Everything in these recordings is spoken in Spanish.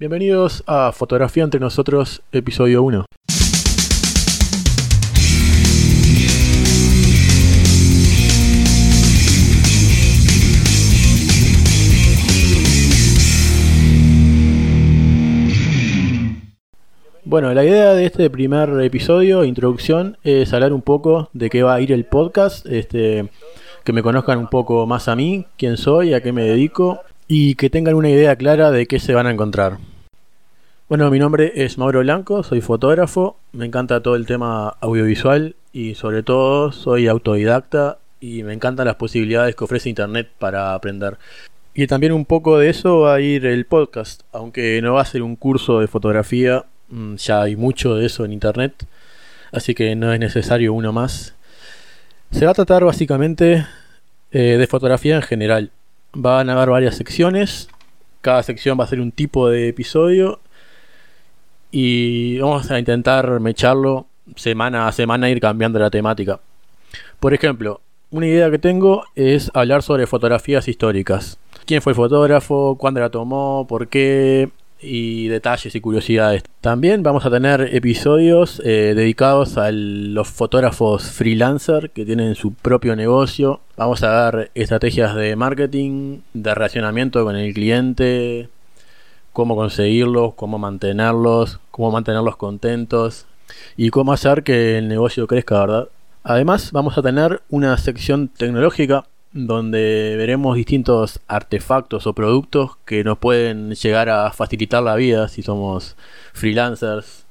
Bienvenidos a Fotografía entre nosotros, episodio 1. Bueno, la idea de este primer episodio, introducción, es hablar un poco de qué va a ir el podcast, este, que me conozcan un poco más a mí, quién soy, a qué me dedico y que tengan una idea clara de qué se van a encontrar. Bueno, mi nombre es Mauro Blanco, soy fotógrafo, me encanta todo el tema audiovisual y sobre todo soy autodidacta y me encantan las posibilidades que ofrece Internet para aprender. Y también un poco de eso va a ir el podcast, aunque no va a ser un curso de fotografía, mm, ya hay mucho de eso en Internet, así que no es necesario uno más. Se va a tratar básicamente eh, de fotografía en general. Van a haber varias secciones, cada sección va a ser un tipo de episodio y vamos a intentar mecharlo semana a semana, ir cambiando la temática. Por ejemplo, una idea que tengo es hablar sobre fotografías históricas. ¿Quién fue el fotógrafo? ¿Cuándo la tomó? ¿Por qué? y detalles y curiosidades. También vamos a tener episodios eh, dedicados a los fotógrafos freelancer que tienen su propio negocio. Vamos a ver estrategias de marketing, de relacionamiento con el cliente, cómo conseguirlos, cómo mantenerlos, cómo mantenerlos contentos y cómo hacer que el negocio crezca, ¿verdad? Además, vamos a tener una sección tecnológica donde veremos distintos artefactos o productos que nos pueden llegar a facilitar la vida si somos freelancers.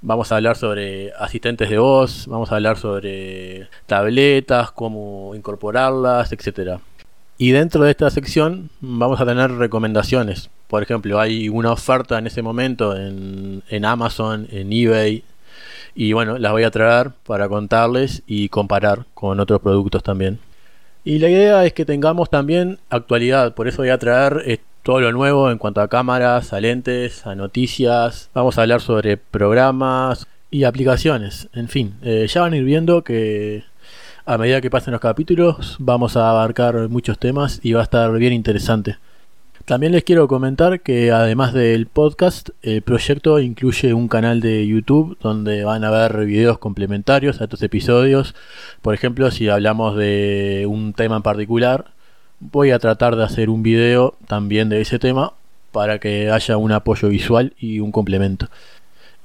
Vamos a hablar sobre asistentes de voz, vamos a hablar sobre tabletas, cómo incorporarlas, etc. Y dentro de esta sección vamos a tener recomendaciones. Por ejemplo, hay una oferta en ese momento en, Amazon, en eBay. Y bueno, las voy a traer para contarles y comparar con otros productos también. Y la idea es que tengamos también actualidad. Por eso voy a traer eh, todo lo nuevo en cuanto a cámaras, a lentes, a noticias. Vamos a hablar sobre programas y aplicaciones. En fin, eh, ya van a ir viendo que a medida que pasen los capítulos vamos a abarcar muchos temas y va a estar bien interesante. También les quiero comentar que además del podcast, el proyecto incluye un canal de YouTube donde van a ver videos complementarios a estos episodios. Por ejemplo, si hablamos de un tema en particular, voy a tratar de hacer un video también de ese tema para que haya un apoyo visual y un complemento.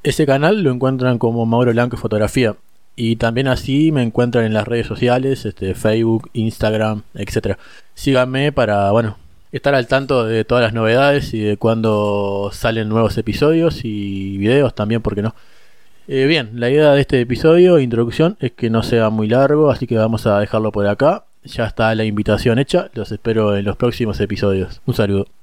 Ese canal lo encuentran como Mauro Blanco Fotografía. Y también así me encuentran en las redes sociales, este, Facebook, Instagram, etc. Síganme para, bueno, estar al tanto de todas las novedades y de cuando salen nuevos episodios y videos también, porque no? Eh, bien, la idea de este episodio, introducción, es que no sea muy largo, así que vamos a dejarlo por acá. Ya está la invitación hecha, los espero en los próximos episodios. Un saludo.